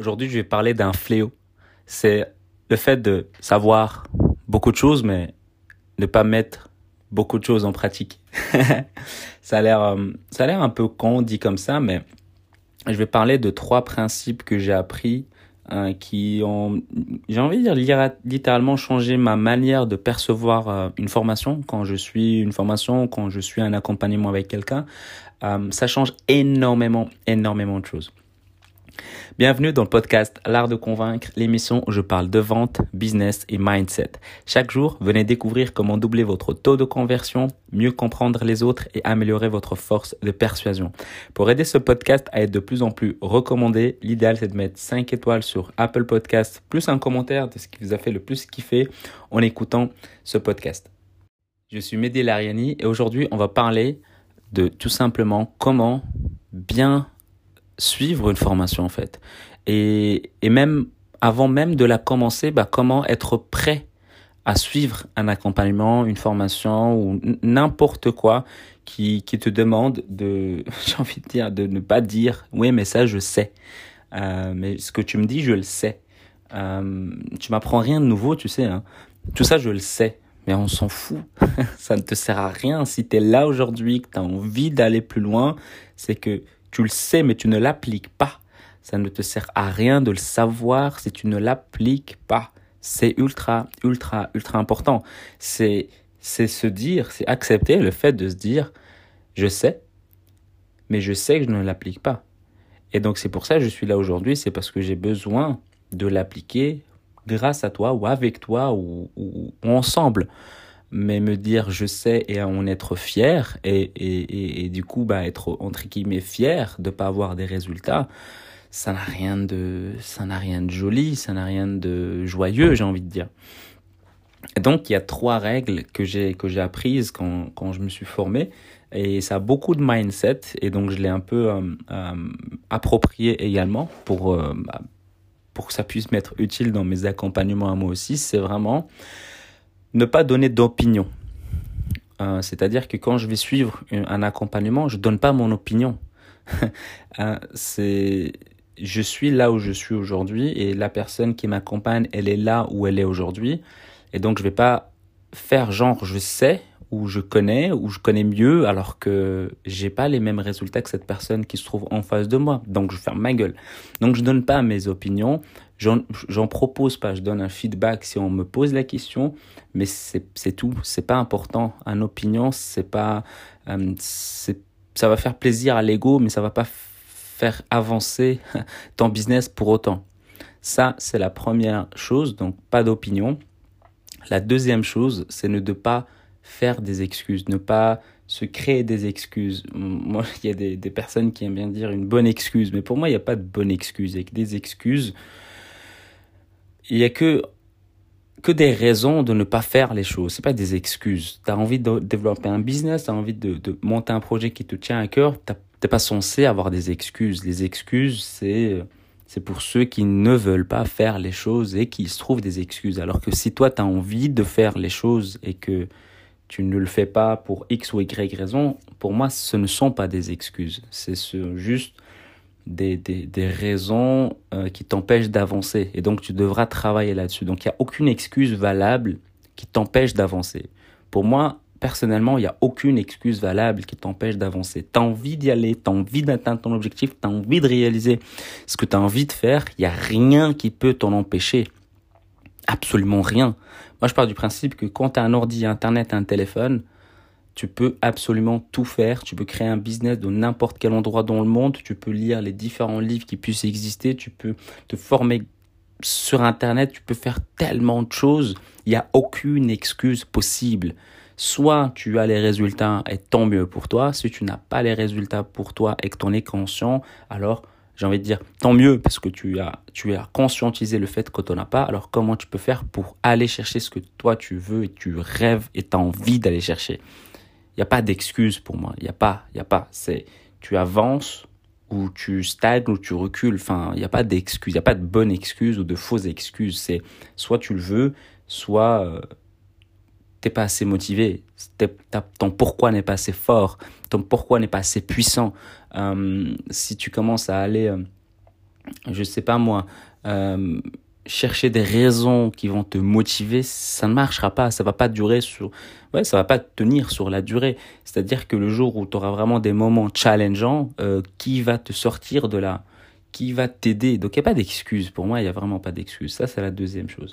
Aujourd'hui, je vais parler d'un fléau. C'est le fait de savoir beaucoup de choses, mais ne pas mettre beaucoup de choses en pratique. ça a l'air, euh, ça a l'air un peu con dit comme ça, mais je vais parler de trois principes que j'ai appris euh, qui ont, j'ai envie de dire, littéralement changé ma manière de percevoir euh, une formation quand je suis une formation, quand je suis un accompagnement avec quelqu'un. ça change énormément, énormément de choses. Bienvenue dans le podcast L'Art de Convaincre, l'émission où je parle de vente, business et mindset. Chaque jour, venez découvrir comment doubler votre taux de conversion, mieux comprendre les autres et améliorer votre force de persuasion. Pour aider ce podcast à être de plus en plus recommandé, l'idéal c'est de mettre 5 étoiles sur Apple Podcast, plus un commentaire de ce qui vous a fait le plus kiffer en écoutant ce podcast. Je suis Mehdi Lariani et aujourd'hui on va parler de tout simplement comment bien suivre une formation en fait. Et, et même avant même de la commencer, bah, comment être prêt à suivre un accompagnement, une formation ou n'importe quoi qui, qui te demande de, j'ai envie de dire, de ne pas dire, oui, mais ça, je sais. Euh, mais ce que tu me dis, je le sais. Euh, tu m'apprends rien de nouveau, tu sais. Hein. Tout ça, je le sais. Mais on s'en fout. ça ne te sert à rien. Si tu es là aujourd'hui, que tu as envie d'aller plus loin, c'est que tu le sais, mais tu ne l'appliques pas. Ça ne te sert à rien de le savoir si tu ne l'appliques pas. C'est ultra, ultra, ultra important. C'est, c'est se dire, c'est accepter le fait de se dire, je sais, mais je sais que je ne l'applique pas. Et donc c'est pour ça que je suis là aujourd'hui, c'est parce que j'ai besoin de l'appliquer grâce à toi ou avec toi ou ensemble mais me dire je sais et en être fier et, et, et, du coup bah être entre guillemets fier de pas avoir des résultats ça n'a rien de ça n'a rien de joli ça n'a rien de joyeux j'ai envie de dire. Et donc il y a trois règles que j'ai que j'ai apprises quand quand je me suis formé et ça a beaucoup de mindset et donc je l'ai un peu euh, euh, approprié également pour euh, bah, pour que ça puisse m'être utile dans mes accompagnements à moi aussi. C'est vraiment ne pas donner d'opinion. Euh, c'est-à-dire que quand je vais suivre un accompagnement, je donne pas mon opinion. Euh, c'est, je suis là où je suis aujourd'hui et la personne qui m'accompagne, elle est là où elle est aujourd'hui. Et donc je vais pas faire genre je sais ou je connais ou je connais mieux alors que j'ai pas les mêmes résultats que cette personne qui se trouve en face de moi. Donc je ferme ma gueule. Donc je donne pas mes opinions, J'en propose pas, je donne un feedback si on me pose la question, mais c'est tout. C'est pas important. Un opinion, c'est pas, euh, ça va faire plaisir à l'ego, mais ça va pas faire avancer ton business pour autant. Ça, c'est la première chose, donc pas d'opinion. La deuxième chose, c'est ne de pas faire des excuses, ne pas se créer des excuses. Moi, il y a des, personnes qui aiment bien dire une bonne excuse, mais pour moi, il n'y a pas de bonne excuse. Avec des excuses, il y a que que des raisons de ne pas faire les choses. C'est pas des excuses. Tu as envie de développer un business, tu as envie de, de, monter un projet qui te tient à cœur, t'es pas censé avoir des excuses. Les excuses, c'est c'est pour ceux qui ne veulent pas faire les choses et qui se trouvent des excuses. Alors que si toi tu as envie de faire les choses et que tu ne le fais pas pour X ou Y raison, pour moi ce ne sont pas des excuses. C'est juste des, des, des raisons euh, qui t'empêchent d'avancer. Et donc, tu devras travailler là-dessus. Donc, il n'y a aucune excuse valable qui t'empêche d'avancer. Pour moi, personnellement, il n'y a aucune excuse valable qui t'empêche d'avancer. Tu as envie d'y aller, tu as envie d'atteindre ton objectif, tu as envie de réaliser ce que tu as envie de faire. Il n'y a rien qui peut t'en empêcher. Absolument rien. Moi, je pars du principe que quand tu as un ordi, Internet, un téléphone, tu peux absolument tout faire. Tu peux créer un business de n'importe quel endroit dans le monde. Tu peux lire les différents livres qui puissent exister. Tu peux te former sur Internet. Tu peux faire tellement de choses. Il n'y a aucune excuse possible. Soit tu as les résultats et tant mieux pour toi. Si tu n'as pas les résultats pour toi et que tu en es conscient, alors j'ai envie de dire tant mieux parce que tu as, tu as conscientisé le fait que tu n'en as pas. Alors comment tu peux faire pour aller chercher ce que toi tu veux et tu rêves et tu as envie d'aller chercher? Il n'y a pas d'excuse pour moi. Il n'y a pas, il y a pas. C'est, tu avances ou tu stagnes ou tu recules. Enfin, il n'y a pas d'excuse. Il n'y a pas de bonne excuse ou de fausse excuse. C'est soit tu le veux, soit euh, t'es pas assez motivé. Ton pourquoi n'est pas assez fort. Ton pourquoi n'est pas assez puissant. Euh, si tu commences à aller euh, je sais pas moi, euh, chercher des raisons qui vont te motiver, ça ne marchera pas, ça va pas durer sur, ouais, ça va pas tenir sur la durée. C'est-à-dire que le jour où tu auras vraiment des moments challengeants, euh, qui va te sortir de là? Qui va t'aider Donc il n'y a pas d'excuse. Pour moi, il n'y a vraiment pas d'excuse. Ça, c'est la deuxième chose.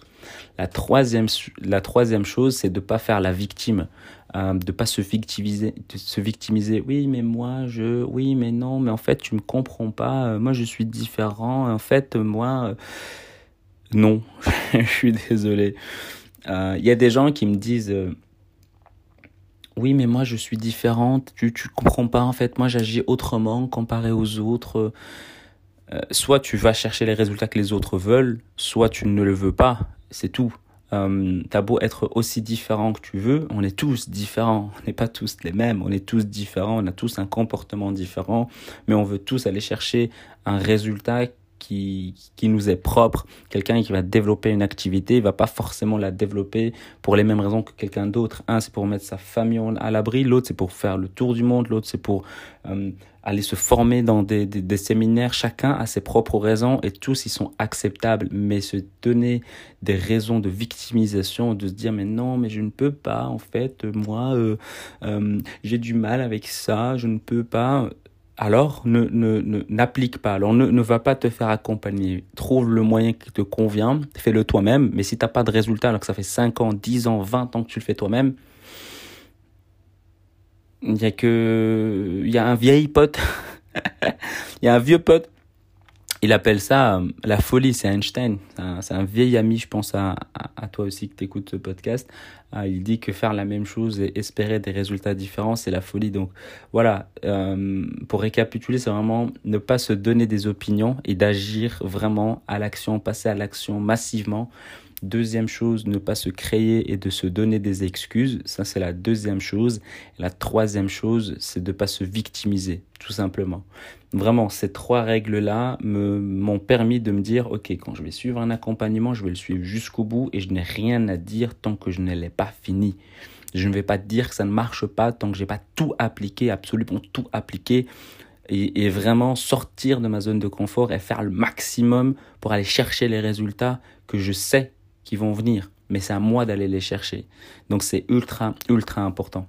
La troisième, la troisième chose, c'est de pas faire la victime, euh, de pas se victimiser, de se victimiser. Oui, mais moi, je, oui, mais non, mais en fait, tu me comprends pas. Euh, moi, je suis différent. En fait, moi. Euh, non, je suis désolé. Il y a des gens qui me disent Oui, mais moi je suis différente, tu, tu comprends pas en fait, moi j'agis autrement comparé aux autres. Euh, soit tu vas chercher les résultats que les autres veulent, soit tu ne le veux pas, c'est tout. Euh, T'as beau être aussi différent que tu veux, on est tous différents, on n'est pas tous les mêmes, on est tous différents, on a tous un comportement différent, mais on veut tous aller chercher un résultat qui, qui nous est propre. Quelqu'un qui va développer une activité, il va pas forcément la développer pour les mêmes raisons que quelqu'un d'autre. Un, c'est pour mettre sa famille à l'abri. L'autre, c'est pour faire le tour du monde. L'autre, c'est pour euh, aller se former dans des, des, séminaires. Chacun a ses propres raisons et tous, ils sont acceptables. Mais se donner des raisons de victimisation, de se dire, mais non, mais je ne peux pas, en fait, moi, euh, euh, j'ai du mal avec ça, je ne peux pas alors ne, ne, n'applique pas. Alors ne, ne va pas te faire accompagner. Trouve le moyen qui te convient, fais-le toi-même. Mais si t'as pas de résultat alors que ça fait 5 ans, 10 ans, 20 ans que tu le fais toi-même, il y a que, il y a un vieil pote, il y a un vieux pote il appelle ça euh, la folie, c'est Einstein. C'est un, vieil ami, je pense à, toi aussi que tu écoutes ce podcast. Euh, il dit que faire la même chose et espérer des résultats différents, c'est la folie. Donc voilà, euh, pour récapituler, c'est vraiment ne pas se donner des opinions et d'agir vraiment à l'action, passer à l'action massivement. Deuxième chose, ne pas se créer et de se donner des excuses. Ça, c'est la deuxième chose. la troisième chose, c'est de ne pas se victimiser, tout simplement. Vraiment, ces trois règles-là m'ont permis de me dire, OK, quand je vais suivre un accompagnement, je vais le suivre jusqu'au bout et je n'ai rien à dire tant que je ne l'ai pas fini. Je ne vais pas dire que ça ne marche pas tant que j'ai pas tout appliqué, absolument tout appliqué. Et, et, vraiment sortir de ma zone de confort et faire le maximum pour aller chercher les résultats que je sais qui vont venir, mais c'est à moi d'aller les chercher. Donc c'est ultra, ultra important.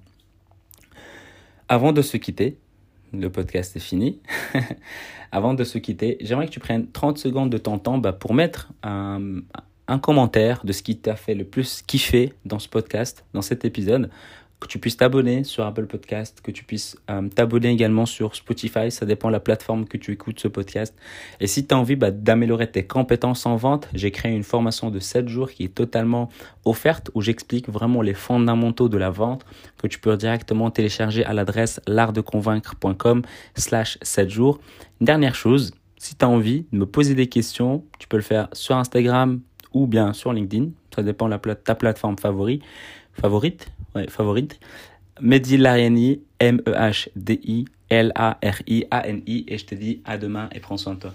Avant de se quitter, le podcast est fini. Avant de se quitter, j'aimerais que tu prennes 30 secondes de ton temps bah, pour mettre un, un commentaire de ce qui t'a fait le plus kiffer dans ce podcast, dans cet épisode que tu puisses t'abonner sur Apple Podcast, que tu puisses euh, t'abonner également sur Spotify, ça dépend de la plateforme que tu écoutes ce podcast. Et si tu as envie bah, d'améliorer tes compétences en vente, j'ai créé une formation de 7 jours qui est totalement offerte où j'explique vraiment les fondamentaux de la vente que tu peux directement télécharger à l'adresse l'artdeconvaincre.com slash 7 jours. Dernière chose, si tu as envie de me poser des questions, tu peux le faire sur Instagram ou bien sur LinkedIn, ça dépend de ta plateforme favorite. Favorite? Ouais, favorite. Mehdi Lariani, M-E-H-D-I-L-A-R-I-A-N-I, et je te dis à demain et prends soin de toi.